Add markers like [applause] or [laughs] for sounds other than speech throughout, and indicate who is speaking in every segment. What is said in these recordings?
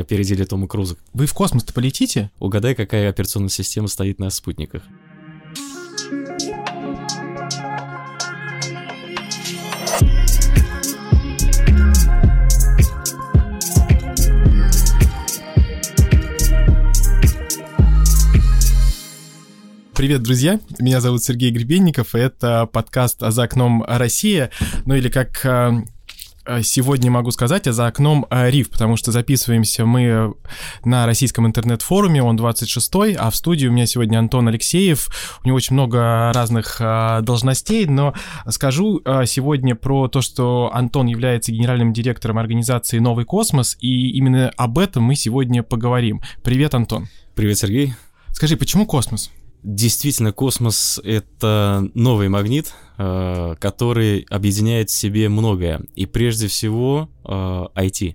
Speaker 1: опередили Тома Круза.
Speaker 2: Вы в космос-то полетите?
Speaker 1: Угадай, какая операционная система стоит на спутниках.
Speaker 2: Привет, друзья! Меня зовут Сергей Гребенников, и это подкаст «А за окном Россия», ну или как э, сегодня могу сказать, а за окном э, РИФ, потому что записываемся мы на российском интернет-форуме, он 26-й, а в студии у меня сегодня Антон Алексеев, у него очень много разных должностей, но скажу сегодня про то, что Антон является генеральным директором организации «Новый космос», и именно об этом мы сегодня поговорим. Привет, Антон!
Speaker 1: Привет, Сергей!
Speaker 2: Скажи, почему космос?
Speaker 1: Действительно, космос — это новый магнит, э, который объединяет в себе многое. И прежде всего IT.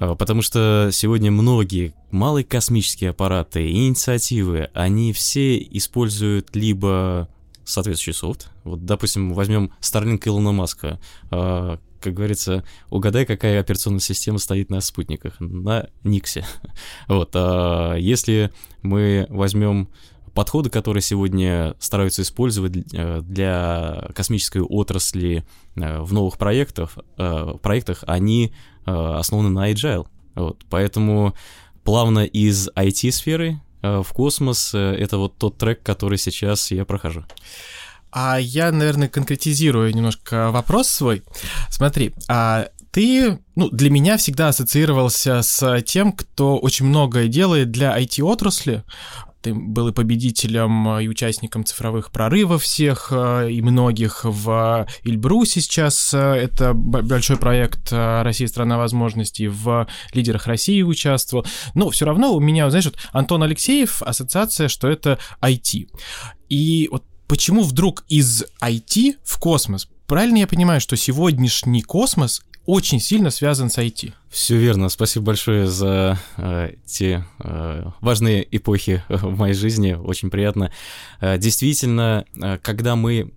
Speaker 1: Э, потому что сегодня многие малые космические аппараты и инициативы, они все используют либо соответствующий софт. Вот, допустим, возьмем Starlink Илона Маска. Э, как говорится, угадай, какая операционная система стоит на спутниках. На Никсе. [laughs] Вот. А если мы возьмем подходы, которые сегодня стараются использовать э, для космической отрасли э, в новых проектах, э, проектах они основаны на Agile. Вот, поэтому плавно из IT-сферы в космос — это вот тот трек, который сейчас я прохожу.
Speaker 2: А я, наверное, конкретизирую немножко вопрос свой. Смотри, а ты, ну, для меня всегда ассоциировался с тем, кто очень многое делает для IT-отрасли, ты был и победителем, э, и участником цифровых прорывов всех, э, и многих в Эльбрусе сейчас. Э, это большой проект «Россия – страна возможностей». В «Лидерах России» участвовал. Но все равно у меня, знаешь, вот Антон Алексеев, ассоциация, что это IT. И вот почему вдруг из IT в космос? Правильно я понимаю, что сегодняшний космос очень сильно связан с IT.
Speaker 1: Все верно. Спасибо большое за э, те э, важные эпохи в моей жизни. Очень приятно. Э, действительно, э, когда мы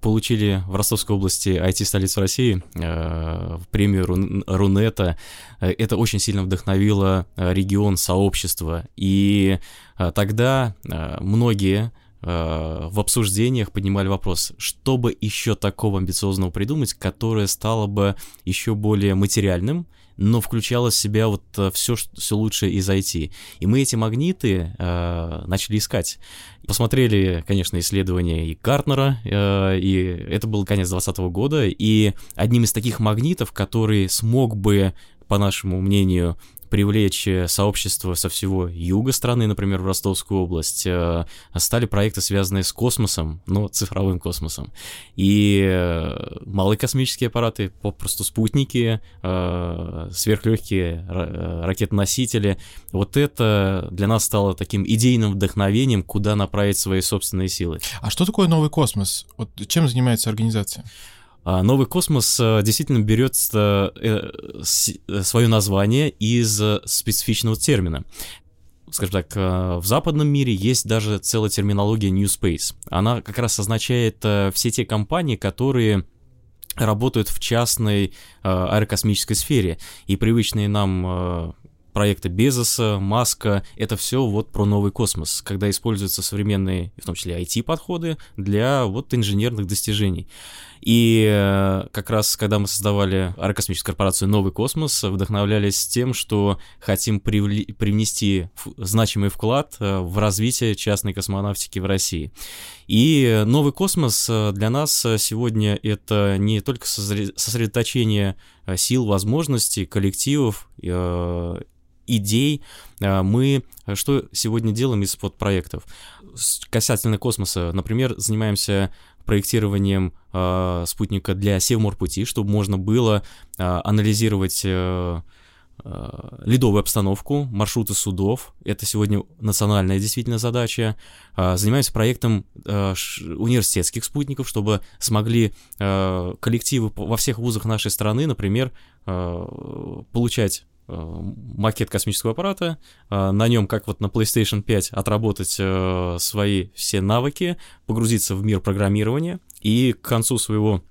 Speaker 1: получили в Ростовской области IT-столицу России, э, премию Рун, Рунета. Э, это очень сильно вдохновило э, регион, сообщество. И э, тогда э, многие Э, в обсуждениях поднимали вопрос, что бы еще такого амбициозного придумать, которое стало бы еще более материальным, но включало в себя вот все, э, все лучшее из IT. И мы эти магниты э, начали искать. Посмотрели, конечно, исследования и Гартнера, э, и это был конец 2020 года, и одним из таких магнитов, который смог бы, по нашему мнению, привлечь э, сообщество со всего юга страны, например, в Ростовскую область, э, стали проекты, связанные с космосом, но цифровым космосом. И э, малые космические аппараты, попросту спутники, сверхлегкие ракетоносители, вот это для нас стало таким идейным вдохновением, куда направить свои собственные силы.
Speaker 2: А что такое новый космос? Вот чем занимается организация?
Speaker 1: А, новый космос э, действительно берет э, э, свое название из специфичного термина скажем так, в западном мире есть даже целая терминология New Space. Она как раз означает все те компании, которые работают в частной аэрокосмической сфере, и привычные нам проекты Безоса, Маска, это все вот про новый космос, когда используются современные, в том числе IT-подходы для вот инженерных достижений. И э, как раз, когда мы создавали аэрокосмическую корпорацию «Новый космос», вдохновлялись тем, что хотим привли- привнести значимый вклад э, в развитие частной космонавтики в России. И «Новый космос» э, для нас сегодня это не только сосредоточение сил, возможностей, коллективов, идей. Мы что сегодня делаем из подпроектов? Касательно космоса, например, занимаемся проектированием э, спутника для Севморпути, чтобы можно было э, анализировать э, э, ледовую обстановку, маршруты судов. Это сегодня национальная действительно задача. Э, занимаемся проектом э, университетских спутников, чтобы смогли э, коллективы во всех вузах нашей страны, например, э, получать Э, макет космического аппарата, э, на нем, как вот на PlayStation 5, отработать э, свои все навыки, погрузиться в мир программирования и к концу своего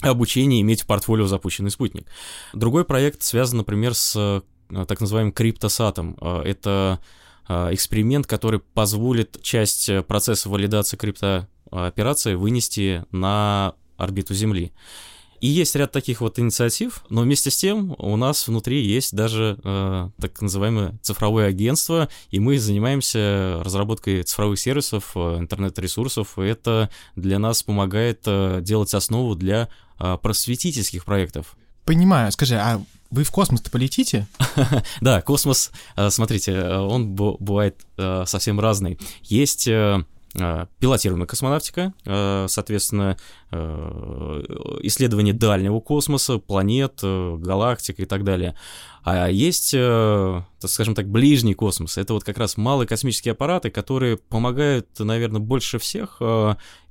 Speaker 1: обучения иметь в портфолио запущенный спутник. Другой проект связан, например, с так называемым криптосатом. Это эксперимент, который позволит часть процесса валидации криптооперации вынести на орбиту Земли. И есть ряд таких вот инициатив, но вместе с тем у нас внутри есть даже э, так называемое цифровое агентство, и мы занимаемся разработкой цифровых сервисов, э, интернет-ресурсов, и это для нас помогает э, делать основу для э, просветительских проектов.
Speaker 2: Понимаю. Скажи, а вы в космос-то полетите? [laughs]
Speaker 1: да, космос, э, смотрите, э, он бывает совсем разный. Есть пилотируемая космонавтика, соответственно, исследование дальнего космоса, планет, галактик и так далее. А есть, так скажем так, ближний космос. Это вот как раз малые космические аппараты, которые помогают, наверное, больше всех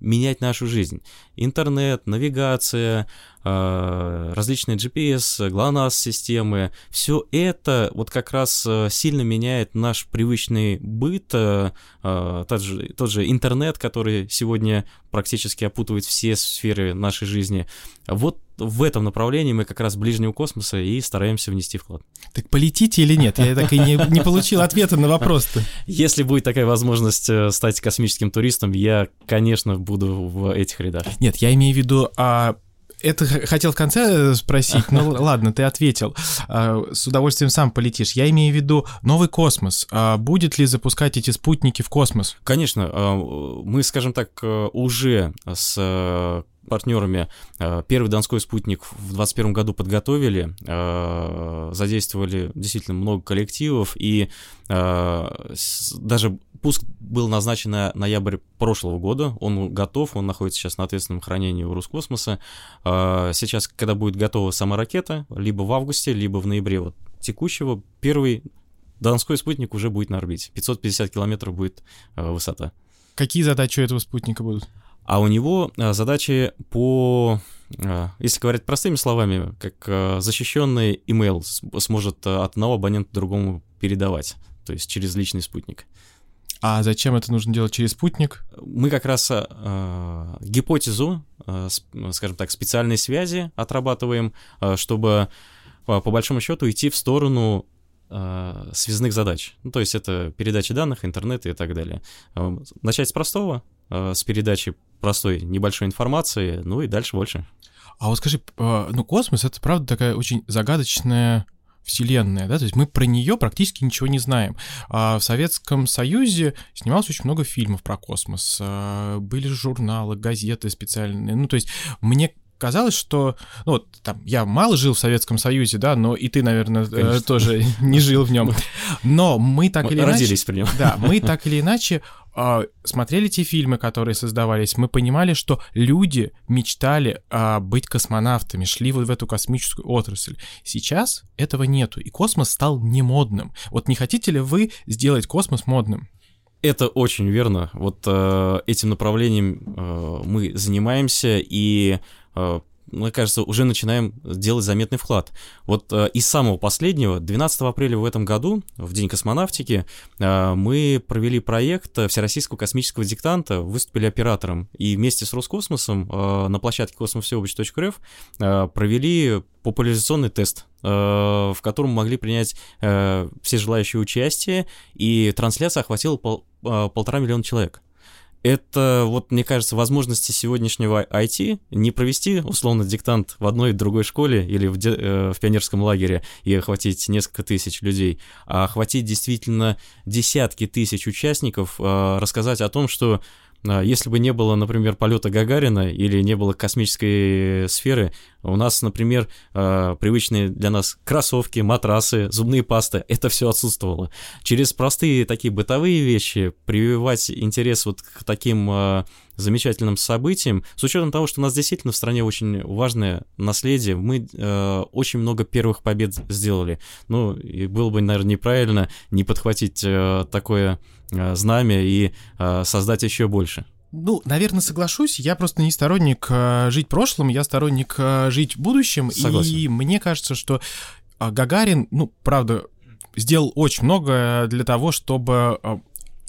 Speaker 1: менять нашу жизнь. Интернет, навигация, Э, различные GPS, GLONASS-системы, все это вот как раз э, сильно меняет наш привычный быт, э, тот же, тот же интернет, который сегодня практически опутывает все сферы нашей жизни. Вот в этом направлении мы как раз ближнего космоса и стараемся внести вклад.
Speaker 2: Так полетите или нет? Я так и не, не получил ответа на вопрос-то.
Speaker 1: Если будет такая возможность стать космическим туристом, я, конечно, буду в этих рядах.
Speaker 2: Нет, я имею в виду, а это хотел в конце спросить, ну ладно, ты ответил. А, с удовольствием сам полетишь. Я имею в виду новый космос. А будет ли запускать эти спутники в космос?
Speaker 1: Конечно. А, мы, скажем так, э, уже с э, партнерами э, первый Донской спутник в 2021 году подготовили, задействовали действительно много коллективов, и даже Пуск был назначен на ноябрь прошлого года, он готов, он находится сейчас на ответственном хранении у Роскосмоса. А, сейчас, когда будет готова сама ракета, либо в августе, либо в ноябре вот, текущего, первый Донской спутник уже будет на орбите. 550 километров будет а, высота.
Speaker 2: Какие задачи у этого спутника будут?
Speaker 1: А у него а, задачи по, если говорить простыми словами, как защищенный email сможет от одного абонента другому передавать, то есть через личный спутник.
Speaker 2: А зачем это нужно делать через спутник?
Speaker 1: Мы как раз э, гипотезу, э, скажем так, специальной связи отрабатываем, э, чтобы по, по большому счету идти в сторону э, связных задач. Ну, то есть это передача данных, интернет и так далее. Э, начать с простого, э, с передачи простой небольшой информации, ну и дальше больше.
Speaker 2: А вот скажи, э, ну космос это правда такая очень загадочная Вселенная, да, то есть мы про нее практически ничего не знаем. А в Советском Союзе снималось очень много фильмов про космос, а, были журналы, газеты специальные, ну, то есть мне казалось, что, ну, вот, там, я мало жил в Советском Союзе, да, но и ты, наверное, э, Конечно. тоже [laughs] не жил в нем. Но мы так мы или иначе...
Speaker 1: Родились при нем.
Speaker 2: Да, мы так или иначе э, смотрели те фильмы, которые создавались, мы понимали, что люди мечтали э, быть космонавтами, шли вот в эту космическую отрасль. Сейчас этого нету, и космос стал не модным. Вот не хотите ли вы сделать космос модным?
Speaker 1: Это очень верно. Вот э, этим направлением э, мы занимаемся, и э, мне кажется, уже начинаем делать заметный вклад. Вот э, из самого последнего, 12 апреля в этом году, в День космонавтики, э, мы провели проект Всероссийского космического диктанта, выступили оператором, и вместе с Роскосмосом э, на площадке космосвсеобщ.рф э, провели популяризационный тест, э, в котором могли принять э, все желающие участие, и трансляция охватила пол, э, полтора миллиона человек это, вот, мне кажется, возможности сегодняшнего IT не провести, условно, диктант в одной и другой школе или в, де, э, в пионерском лагере и охватить несколько тысяч людей, а охватить действительно десятки тысяч участников, э, рассказать о том, что а, если бы не было, например, полета Гагарина или не было космической сферы, у нас, например, а, привычные для нас кроссовки, матрасы, зубные пасты, это все отсутствовало. Через простые такие бытовые вещи прививать интерес вот к таким а, замечательным событием, с учетом того, что у нас действительно в стране очень важное наследие, мы очень много первых побед сделали. Ну, и было бы, наверное, неправильно не подхватить такое знамя и э, создать еще больше.
Speaker 2: Ну, наверное, соглашусь. Я просто не сторонник э, жить прошлым, я сторонник э, жить будущим. Согласен. И мне кажется, что э, Гагарин, ну, правда, сделал очень много для того, чтобы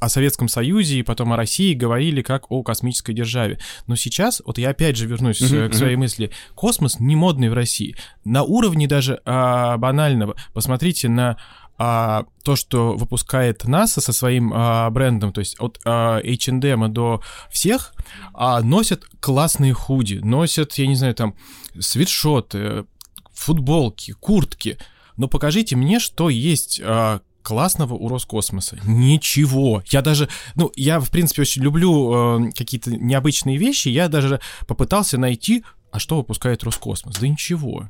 Speaker 2: о Советском Союзе и потом о России говорили как о космической державе. Но сейчас, вот я опять же вернусь uh-huh, к своей uh-huh. мысли, космос не модный в России. На уровне даже а, банального. Посмотрите на а, то, что выпускает НАСА со своим а, брендом, то есть от а, H&M до всех, а, носят классные худи, носят, я не знаю, там, свитшоты, футболки, куртки. Но покажите мне, что есть а, классного у Роскосмоса? Ничего. Я даже, ну, я, в принципе, очень люблю э, какие-то необычные вещи. Я даже попытался найти, а что выпускает Роскосмос? Да ничего.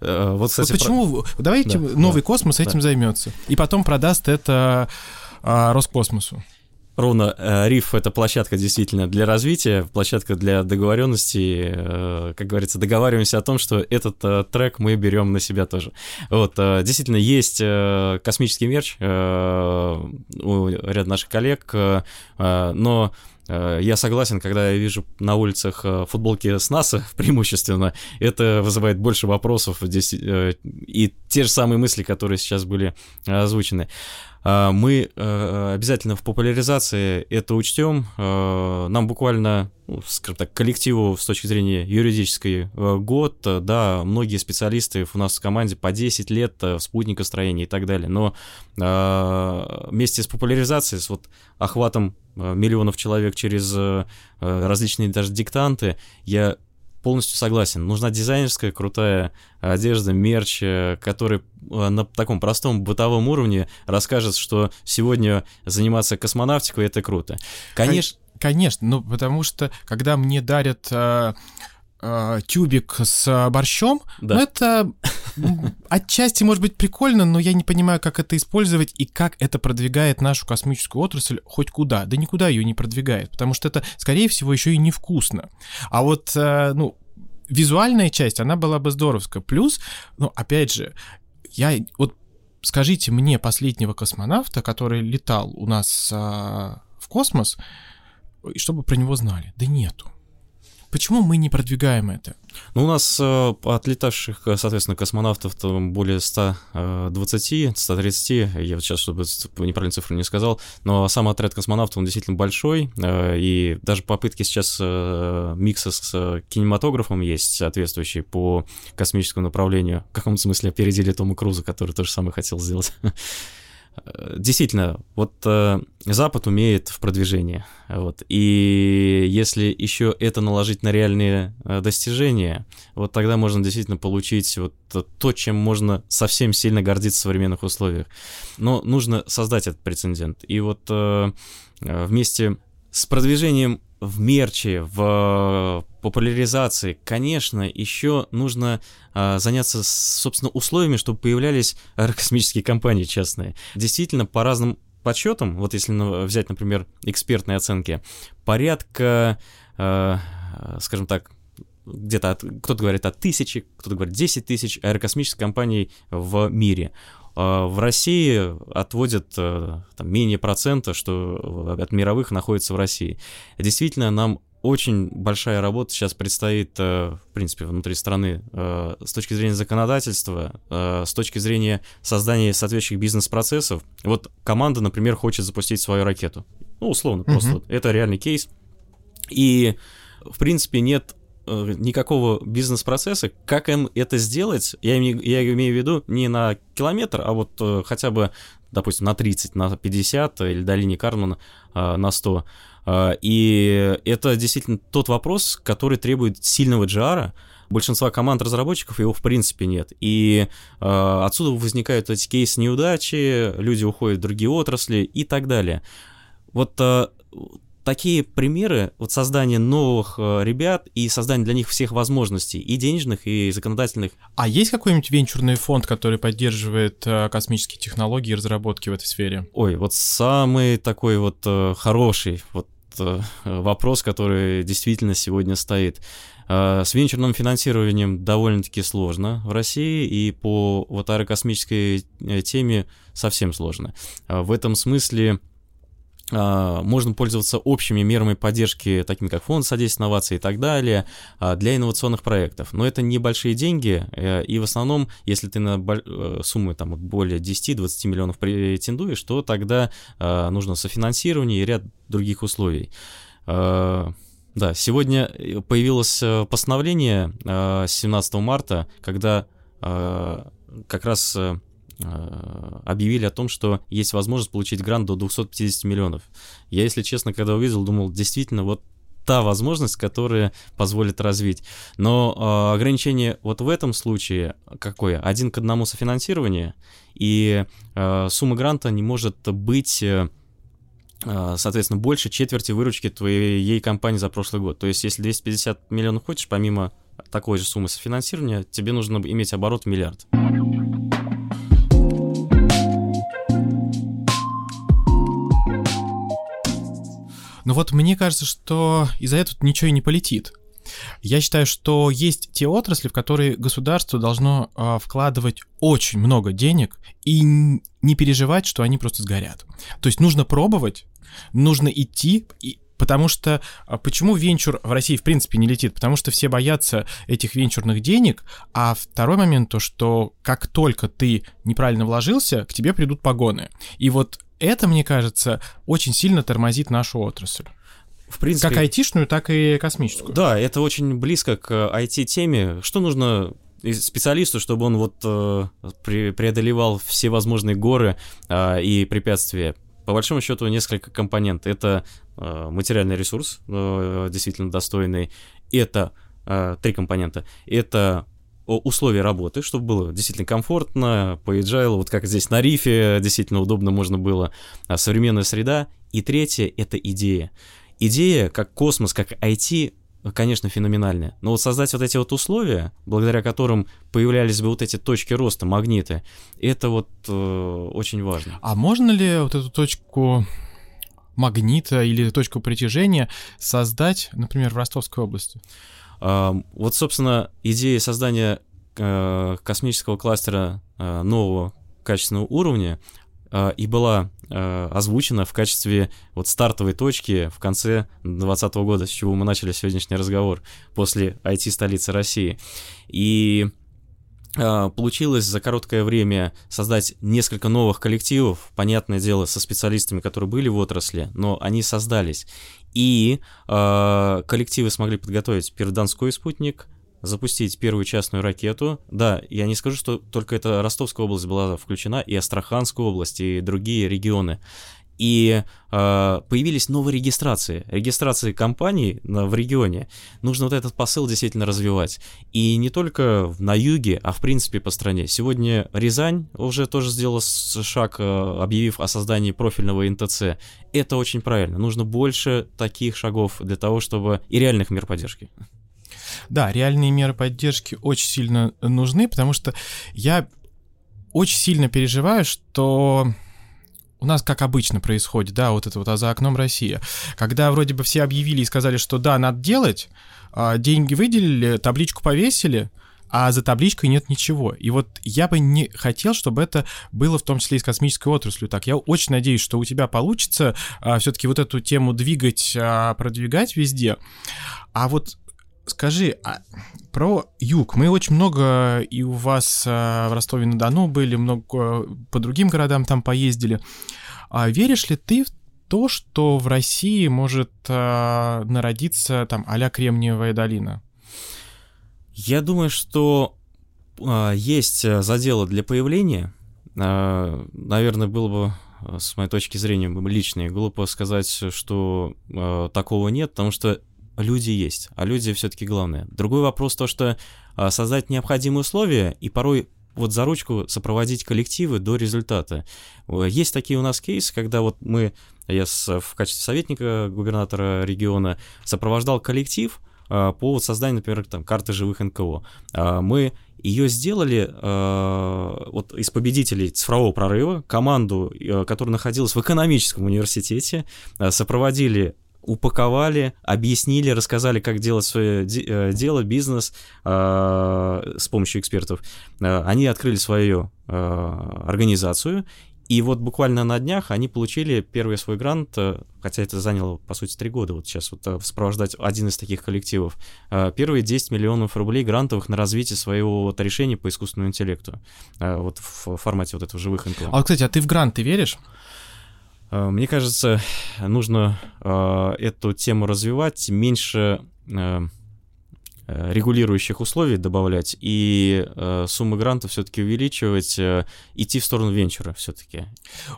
Speaker 2: Э, вот, кстати, вот почему? Про... Давайте да, новый да, космос да. этим займется. И потом продаст это а, Роскосмосу.
Speaker 1: Ровно э, Риф — это площадка действительно для развития, площадка для договоренности. Э, как говорится, договариваемся о том, что этот э, трек мы берем на себя тоже. Вот, действительно, есть космический мерч у ряда наших коллег, но я согласен, когда я вижу на улицах футболки с НАСА [laughs] преимущественно, это вызывает больше вопросов здесь, и те же самые мысли, которые сейчас были озвучены. А, мы э, обязательно в популяризации это учтем. А, нам буквально, ну, скажем так, коллективу с точки зрения юридической э, год, да, многие специалисты у нас в команде по 10 лет в э, спутникостроении и так далее. Но а, вместе с популяризацией, с вот охватом миллионов человек через различные даже диктанты, я полностью согласен. Нужна дизайнерская крутая одежда, мерч, э, который э, на таком простом бытовом уровне расскажет, что сегодня заниматься космонавтикой это круто.
Speaker 2: Конечно. Конечно, ну потому что когда мне дарят э, э, тюбик с борщом, да. ну это отчасти может быть прикольно, но я не понимаю, как это использовать и как это продвигает нашу космическую отрасль хоть куда. Да никуда ее не продвигает, потому что это, скорее всего, еще и невкусно. А вот, э, ну, визуальная часть, она была бы здоровская. Плюс, ну, опять же, я вот скажите мне последнего космонавта, который летал у нас а, в космос, чтобы про него знали. Да нету. Почему мы не продвигаем это?
Speaker 1: Ну, у нас э, отлетавших, э, соответственно, космонавтов там более 120, 130, э, я вот сейчас, чтобы неправильную цифру не сказал, но сам отряд космонавтов, он действительно большой, э, и даже попытки сейчас э, микса с э, кинематографом есть соответствующие по космическому направлению. В каком смысле опередили Тома Круза, который то же самое хотел сделать. [laughs] Э, действительно, вот э, Запад умеет в продвижении, вот, и если еще это наложить на реальные э, достижения, вот тогда можно действительно получить вот то, чем можно совсем сильно гордиться в современных условиях. Но нужно создать этот прецедент, и вот вместе с продвижением в мерче, в популяризации, конечно, еще нужно а, заняться, собственно, условиями, чтобы появлялись аэрокосмические компании частные. Действительно, по разным подсчетам, вот если взять, например, экспертные оценки, порядка, э, скажем так, где-то кто-то говорит от тысячи, кто-то говорит 10 тысяч аэрокосмических компаний в мире. А, в России отводят э, там, менее процента, что от мировых находится в России. Действительно, нам очень большая работа сейчас предстоит, э, в принципе, внутри страны э, с точки зрения законодательства, с точки зрения создания соответствующих бизнес-процессов. Вот команда, например, хочет запустить свою ракету. Ну, условно, mm-hmm. просто. Это реальный кейс. И, в принципе, нет Э, никакого бизнес-процесса, как им это сделать, я, я имею в виду не на километр, а вот э, хотя бы, допустим, на 30, на 50 или до линии Кармана э, на 100. И это действительно тот вопрос, который требует сильного GR, большинства команд разработчиков его в принципе нет. И э, отсюда возникают эти кейсы неудачи, люди уходят в другие отрасли и так далее. Вот э, такие примеры вот создания новых э, ребят и создания для них всех возможностей, и денежных, и законодательных.
Speaker 2: А есть какой-нибудь венчурный фонд, который поддерживает э, космические технологии и разработки в этой сфере?
Speaker 1: Ой, вот самый такой вот э, хороший вот вопрос, который действительно сегодня стоит. С венчурным финансированием довольно-таки сложно в России, и по вот аэрокосмической теме совсем сложно. В этом смысле можно пользоваться общими мерами поддержки, такими как фонд содействия инноваций и так далее, а, для инновационных проектов. Но это небольшие деньги, э, и в основном, если ты на э, суммы там, более 10-20 миллионов претендуешь, то тогда а, нужно софинансирование и ряд других условий. Да, сегодня появилось э, постановление 17 марта, когда как раз объявили о том, что есть возможность получить грант до 250 миллионов. Я, если честно, когда увидел, думал, действительно, вот та возможность, которая позволит развить. Но э, ограничение вот в этом случае какое? Один к одному софинансирование, и э, сумма гранта не может быть... Э, э соответственно, больше четверти выручки твоей компании за прошлый год. То есть, если 250 миллионов хочешь, помимо такой же суммы софинансирования, тебе нужно иметь оборот в миллиард.
Speaker 2: Но вот мне кажется, что из-за этого ничего и не полетит. Я считаю, что есть те отрасли, в которые государство должно э, вкладывать очень много денег и не переживать, что они просто сгорят. То есть нужно пробовать, нужно идти, и, потому что а, почему венчур в России в принципе не летит? Потому что все боятся этих венчурных денег, а второй момент то, что как только ты неправильно вложился, к тебе придут погоны. И вот это, мне кажется, очень сильно тормозит нашу отрасль. В принципе, как айтишную, так и космическую.
Speaker 1: Да, это очень близко к IT-теме. Что нужно специалисту, чтобы он вот э, преодолевал все возможные горы э, и препятствия? По большому счету, несколько компонентов. Это э, материальный ресурс, э, действительно достойный. Это э, три компонента. Это условия работы, чтобы было действительно комфортно, по agile, вот как здесь на рифе, действительно удобно можно было, а, современная среда. И третье — это идея. Идея, как космос, как IT, конечно, феноменальная. Но вот создать вот эти вот условия, благодаря которым появлялись бы вот эти точки роста, магниты, это вот э, очень важно.
Speaker 2: А можно ли вот эту точку магнита или точку притяжения создать, например, в Ростовской области?
Speaker 1: Вот, собственно, идея создания э, космического кластера э, нового качественного уровня э, и была озвучена в качестве вот стартовой точки в конце 2020 года, с чего мы начали сегодняшний разговор, после IT-столицы России. И получилось за короткое время создать несколько новых коллективов, понятное дело, со специалистами, которые были в отрасли, но они создались. И э, коллективы смогли подготовить перданской спутник, запустить первую частную ракету. Да, я не скажу, что только это Ростовская область была включена, и Астраханская область, и другие регионы и э, появились новые регистрации, регистрации компаний в регионе. Нужно вот этот посыл действительно развивать. И не только на юге, а в принципе по стране. Сегодня Рязань уже тоже сделала шаг, э, объявив о создании профильного НТЦ. Это очень правильно. Нужно больше таких шагов для того, чтобы и реальных мер поддержки.
Speaker 2: Да, реальные меры поддержки очень сильно нужны, потому что я очень сильно переживаю, что у нас как обычно происходит, да, вот это вот а за окном Россия. Когда вроде бы все объявили и сказали, что да, надо делать, а, деньги выделили, табличку повесили, а за табличкой нет ничего. И вот я бы не хотел, чтобы это было в том числе и с космической отраслью так. Я очень надеюсь, что у тебя получится а, все-таки вот эту тему двигать, а, продвигать везде. А вот скажи, а про юг. Мы очень много и у вас а, в Ростове-на-Дону были, много по другим городам там поездили. А веришь ли ты в то, что в России может а, народиться там а-ля Кремниевая долина?
Speaker 1: Я думаю, что а, есть задело для появления. А, наверное, было бы с моей точки зрения личной глупо сказать, что а, такого нет, потому что люди есть, а люди все-таки главное. Другой вопрос то, что а, создать необходимые условия и порой вот за ручку сопроводить коллективы до результата. Есть такие у нас кейсы, когда вот мы, я с, в качестве советника губернатора региона сопровождал коллектив а, по вот созданию, например, там, карты живых НКО. А, мы ее сделали э, вот из победителей цифрового прорыва, команду, э, которая находилась в экономическом университете, э, сопроводили упаковали, объяснили, рассказали, как делать свое э, дело, бизнес э, с помощью экспертов. Э, они открыли свою организацию И вот буквально на днях они получили первый свой грант, хотя это заняло, по сути, три года вот сейчас вот сопровождать один из таких коллективов. Первые 10 миллионов рублей грантовых на развитие своего вот решения по искусственному интеллекту. Вот в формате вот этого живых НКО.
Speaker 2: А, кстати, а ты в гранты веришь?
Speaker 1: Мне кажется, нужно эту тему развивать, меньше Э, регулирующих условий добавлять и э, суммы грантов все-таки увеличивать, э, идти в сторону венчура все-таки.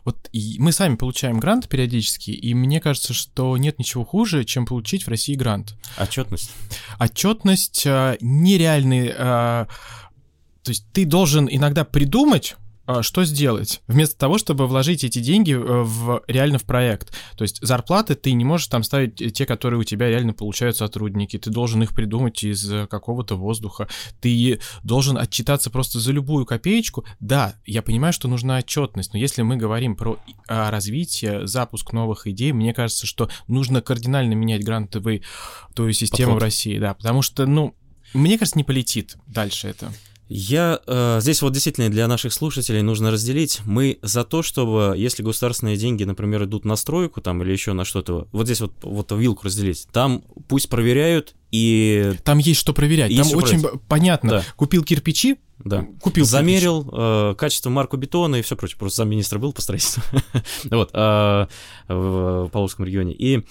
Speaker 2: Вот мы сами получаем грант периодически, и мне кажется, что нет ничего хуже, чем получить в России грант.
Speaker 1: Отчетность.
Speaker 2: Отчетность э, нереальный. Э, то есть ты должен иногда придумать что сделать? Вместо того, чтобы вложить эти деньги э, в, реально в проект. То есть зарплаты ты не можешь там ставить те, которые у тебя реально получают сотрудники. Ты должен их придумать из э, какого-то воздуха. Ты должен отчитаться просто за любую копеечку. Да, я понимаю, что нужна отчетность, но если мы говорим про развитие, запуск новых идей, мне кажется, что нужно кардинально менять грантовую ту систему Подход. в России. Да, потому что, ну, мне кажется, не полетит дальше это.
Speaker 1: Я э, здесь вот действительно для наших слушателей нужно разделить. Мы за то, чтобы, если государственные деньги, например, идут на стройку там или еще на что-то, вот здесь вот, вот вилку разделить. Там пусть проверяют и...
Speaker 2: Там есть что проверять. Есть там очень проверять. понятно. Да. Купил кирпичи,
Speaker 1: да. Купил. Замерил э, качество марку бетона и все прочее. Просто замминистра был по строительству. [laughs] вот. Э, в Полоцком регионе. И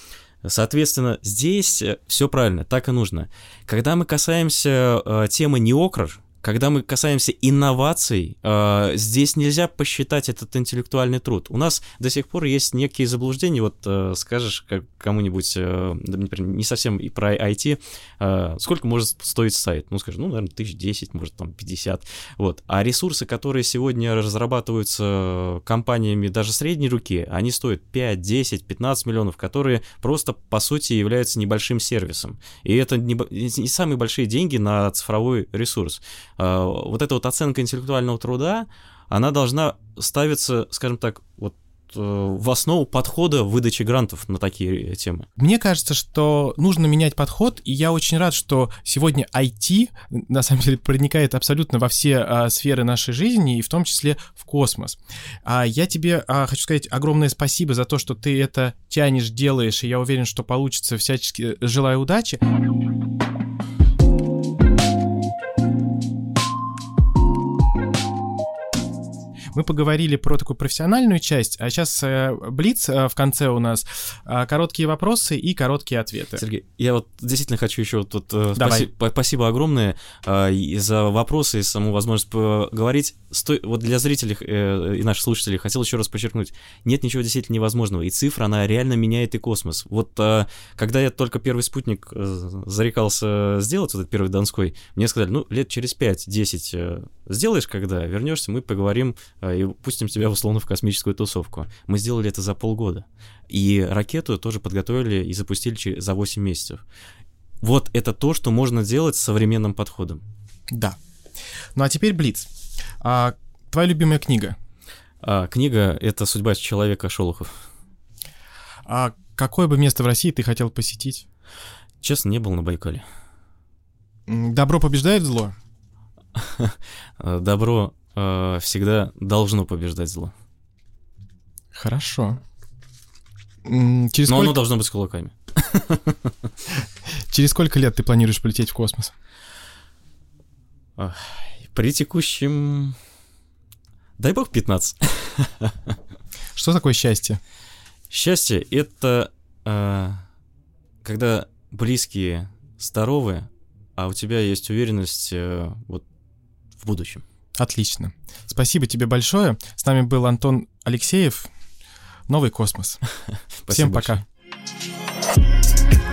Speaker 1: Соответственно, здесь все правильно, так и нужно. Когда мы касаемся э, темы неокр, когда мы касаемся инноваций, э, здесь нельзя посчитать этот интеллектуальный труд. У нас до сих пор есть некие заблуждения. Вот э, скажешь кому-нибудь, э, например, не совсем и про IT, э, сколько может стоить сайт? Ну, скажем, ну, наверное, тысяч десять, может, там, 50. Вот. А ресурсы, которые сегодня разрабатываются компаниями даже средней руки, они стоят 5, 10, 15 миллионов, которые просто, по сути, являются небольшим сервисом. И это не, не самые большие деньги на цифровой ресурс. Э, вот эта вот оценка интеллектуального труда, она должна ставиться, скажем так, вот э, в основу подхода выдачи грантов на такие темы?
Speaker 2: Мне кажется, что нужно менять подход, и я очень рад, что сегодня IT, на самом деле, проникает абсолютно во все а, сферы нашей жизни, и в том числе в космос. А я тебе а, хочу сказать огромное спасибо за то, что ты это тянешь, делаешь, и я уверен, что получится всячески. Желаю удачи. Мы поговорили про такую профессиональную часть, а сейчас э, Блиц э, в конце у нас. Э, короткие вопросы и короткие ответы.
Speaker 1: Сергей, я вот действительно хочу еще тут э, спаси, спасибо огромное за вопросы и саму возможность поговорить. Сто... Вот для зрителей и наших слушателей хотел еще раз подчеркнуть, нет ничего действительно невозможного, и цифра, она реально меняет и космос. Вот когда я только первый спутник зарекался сделать, вот этот первый Донской, мне сказали, ну, лет через 5-10 э, сделаешь, когда вернешься, мы поговорим и пустим тебя условно в космическую тусовку. Мы сделали это за полгода. И ракету тоже подготовили и запустили за 8 месяцев. Вот это то, что можно делать с современным подходом.
Speaker 2: Да. Ну а теперь Блиц. А, твоя любимая книга?
Speaker 1: А, книга — это «Судьба человека» Шолохов.
Speaker 2: А какое бы место в России ты хотел посетить?
Speaker 1: Честно, не был на Байкале.
Speaker 2: Добро побеждает зло? [laughs]
Speaker 1: Добро э, всегда должно побеждать зло.
Speaker 2: Хорошо.
Speaker 1: Через Но сколько... оно должно быть с кулаками.
Speaker 2: Через сколько лет ты планируешь полететь в космос?
Speaker 1: При текущем... Дай бог 15.
Speaker 2: Что такое счастье?
Speaker 1: Счастье — это э, когда близкие здоровы, а у тебя есть уверенность э, вот в будущем.
Speaker 2: Отлично. Спасибо тебе большое. С нами был Антон Алексеев. Новый космос. [laughs] Всем пока. Большое.